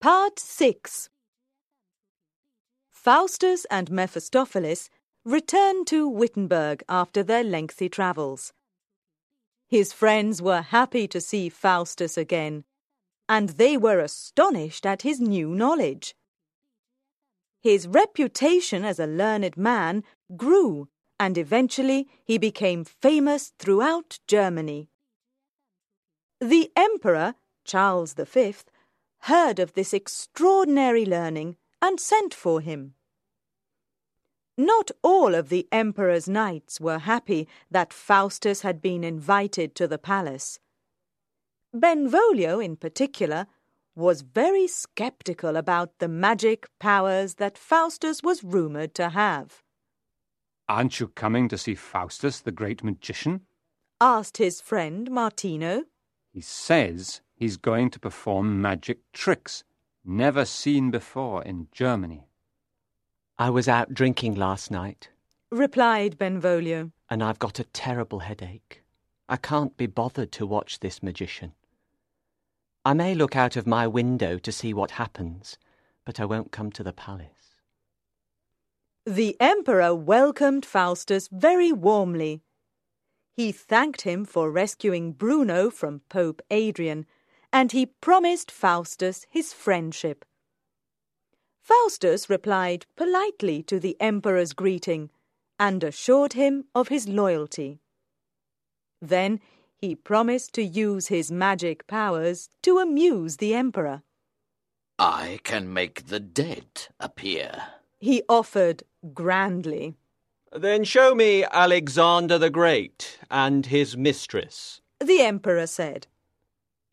Part 6 Faustus and Mephistopheles returned to Wittenberg after their lengthy travels. His friends were happy to see Faustus again, and they were astonished at his new knowledge. His reputation as a learned man grew, and eventually he became famous throughout Germany. The Emperor, Charles V, heard of this extraordinary learning and sent for him. Not all of the Emperor's knights were happy that Faustus had been invited to the palace. Benvolio, in particular, was very sceptical about the magic powers that Faustus was rumoured to have. Aren't you coming to see Faustus, the great magician? asked his friend Martino. He says he's going to perform magic tricks never seen before in Germany. I was out drinking last night, replied Benvolio. and I've got a terrible headache. I can't be bothered to watch this magician. I may look out of my window to see what happens, but I won't come to the palace. The Emperor welcomed Faustus very warmly. He thanked him for rescuing Bruno from Pope Adrian, and he promised Faustus his friendship. Faustus replied politely to the Emperor's greeting and assured him of his loyalty. Then he promised to use his magic powers to amuse the Emperor. I can make the dead appear. He offered grandly. Then show me Alexander the Great and his mistress. The Emperor said.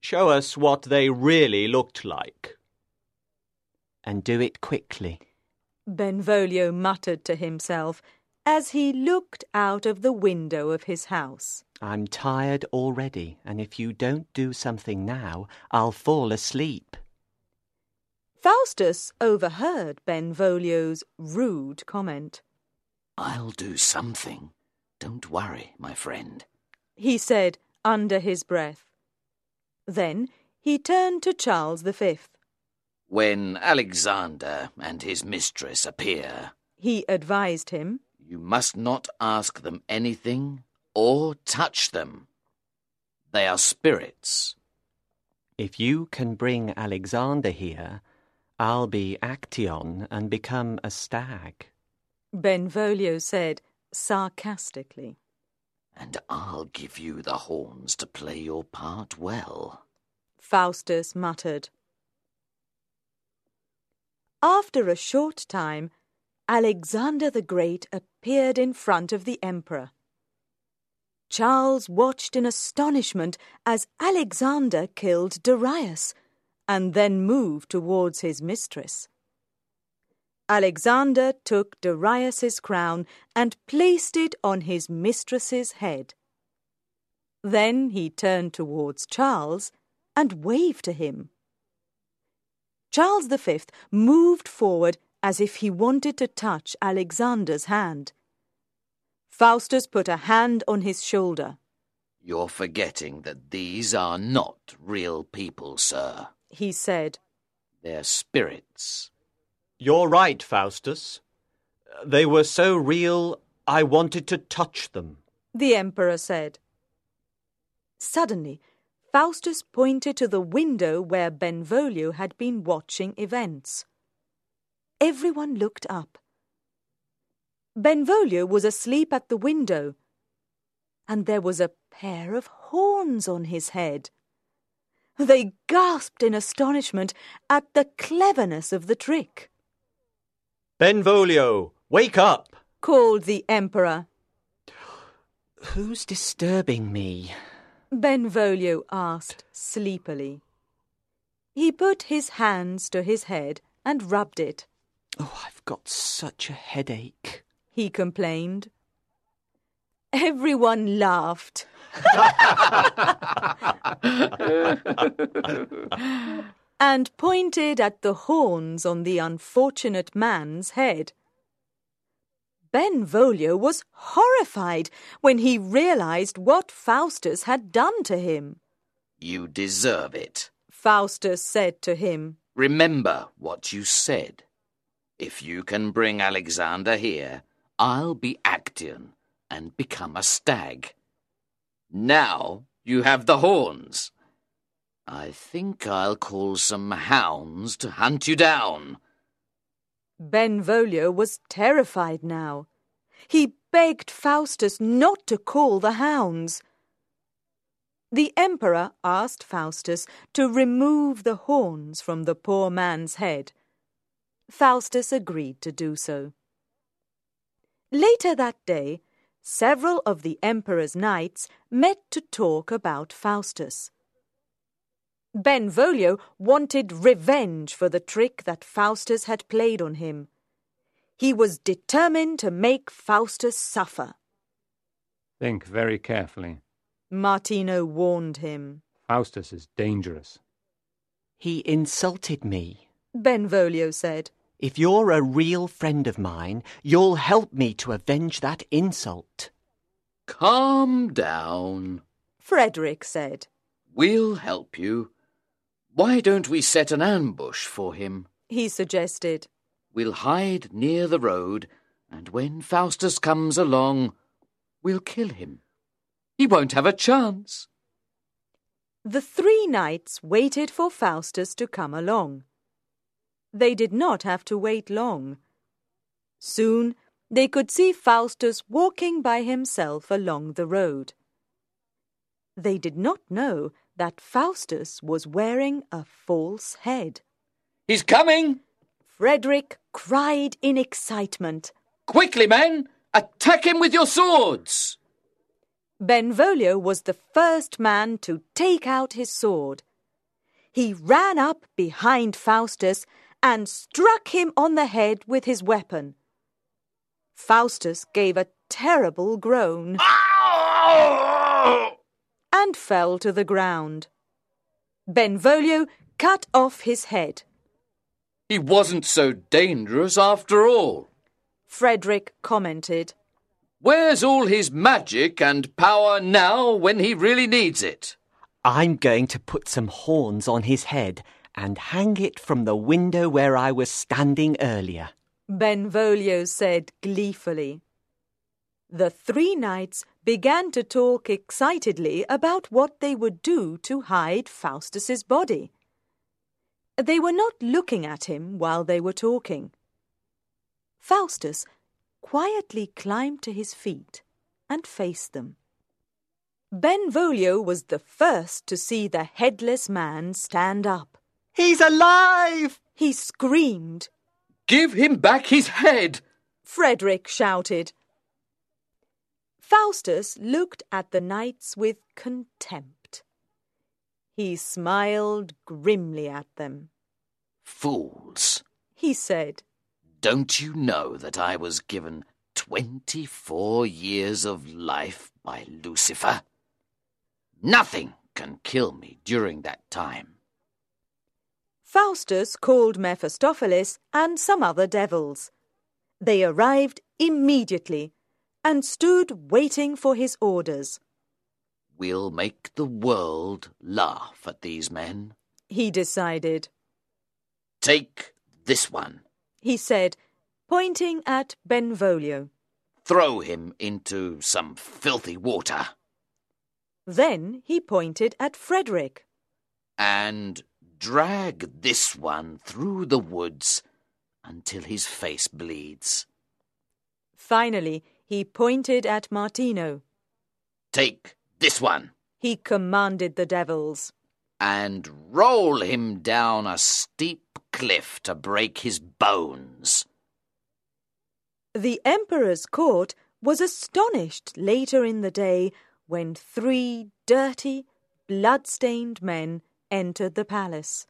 Show us what they really looked like. And do it quickly. Benvolio muttered to himself as he looked out of the window of his house. I'm tired already, and if you don't do something now, I'll fall asleep. Faustus overheard Benvolio's rude comment. I'll do something. Don't worry, my friend. He said under his breath. Then he turned to Charles V. When Alexander and his mistress appear, He advised him. you must not ask them anything or touch them. They are spirits. If you can bring Alexander here, I'll be Actaeon and become a stag. Benvolio said sarcastically. And I'll give you the horns to play your part well. Faustus muttered. After a short time, Alexander the Great appeared in front of the Emperor. Charles watched in astonishment as Alexander killed Darius and then moved towards his mistress. Alexander took Darius's crown and placed it on his mistress's head. Then he turned towards Charles and waved to him. Charles V moved forward as if he wanted to touch Alexander's hand. Faustus put a hand on his shoulder. You're forgetting that these are not real people, sir. He said, They're spirits. You're right, Faustus. They were so real, I wanted to touch them. The Emperor said. Suddenly, Faustus pointed to the window where Benvolio had been watching events. Everyone looked up. Benvolio was asleep at the window, and there was a pair of horns on his head. They gasped in astonishment at the cleverness of the trick. Benvolio, wake up! Called the Emperor. Who's disturbing me? Benvolio asked sleepily. He put his hands to his head and rubbed it. Oh, I've got such a headache. He complained. Everyone laughed. and pointed at the horns on the unfortunate man's head. Benvolio was horrified when he realized what Faustus had done to him. You deserve it. Faustus said to him. Remember what you said. If you can bring Alexander here, I'll be Actaeon and become a stag. Now you have the horns. I think I'll call some hounds to hunt you down. Benvolio was terrified now. He begged Faustus not to call the hounds. The emperor asked Faustus to remove the horns from the poor man's head. Faustus agreed to do so. Later that day, several of the emperor's knights met to talk about Faustus. Benvolio wanted revenge for the trick that Faustus had played on him. He was determined to make Faustus suffer. Think very carefully. Martino warned him. Faustus is dangerous. He insulted me. Benvolio said. If you're a real friend of mine, you'll help me to avenge that insult. Calm down. Frederick said. We'll help you. Why don't we set an ambush for him? He suggested. We'll hide near the road, and when Faustus comes along, we'll kill him. He won't have a chance. The three knights waited for Faustus to come along. They did not have to wait long. Soon they could see Faustus walking by himself along the road. They did not know that Faustus was wearing a false head. He's coming! Frederick cried in excitement. Quickly, men! Attack him with your swords! Benvolio was the first man to take out his sword. He ran up behind Faustus and struck him on the head with his weapon. Faustus gave a terrible groan and fell to the ground. Benvolio cut off his head. He wasn't so dangerous after all. Frederick commented. Where's all his magic and power now when he really needs it? I'm going to put some horns on his head and hang it from the window where I was standing earlier. Benvolio said gleefully. The three knights began to talk excitedly about what they would do to hide Faustus's body. They were not looking at him while they were talking. Faustus quietly climbed to his feet and faced them. Benvolio was the first to see the headless man stand up. He's alive! He screamed. Give him back his head! Frederick shouted. Faustus looked at the knights with contempt. He smiled grimly at them. Fools, he said. Don't you know that I was given twenty four years of life by Lucifer? Nothing can kill me during that time. Faustus called Mephistopheles and some other devils. They arrived immediately and stood waiting for his orders. We'll make the world laugh at these men, he decided. Take this one, he said, pointing at Benvolio. Throw him into some filthy water. Then he pointed at Frederick. And drag this one through the woods until his face bleeds. Finally, he pointed at Martino. Take this one, he commanded the devils. And roll him down a steep cliff to break his bones. The Emperor's court was astonished later in the day when three dirty, blood-stained men entered the palace.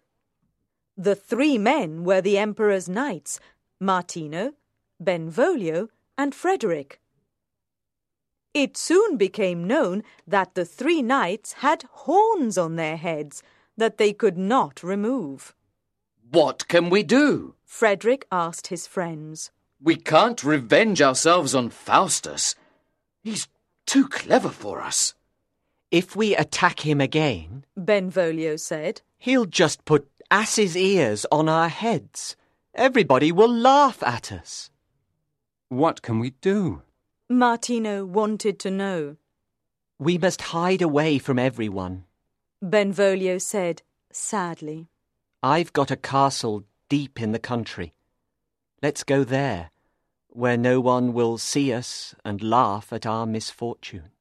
The three men were the Emperor's knights, Martino, Benvolio, and Frederick. It soon became known that the three knights had horns on their heads that they could not remove. What can we do? Frederick asked his friends. We can't revenge ourselves on Faustus. He's too clever for us. If we attack him again, Benvolio said, he'll just put ass's ears on our heads. Everybody will laugh at us. What can we do? Martino wanted to know. We must hide away from everyone. Benvolio said sadly. I've got a castle deep in the country. Let's go there, where no one will see us and laugh at our misfortune.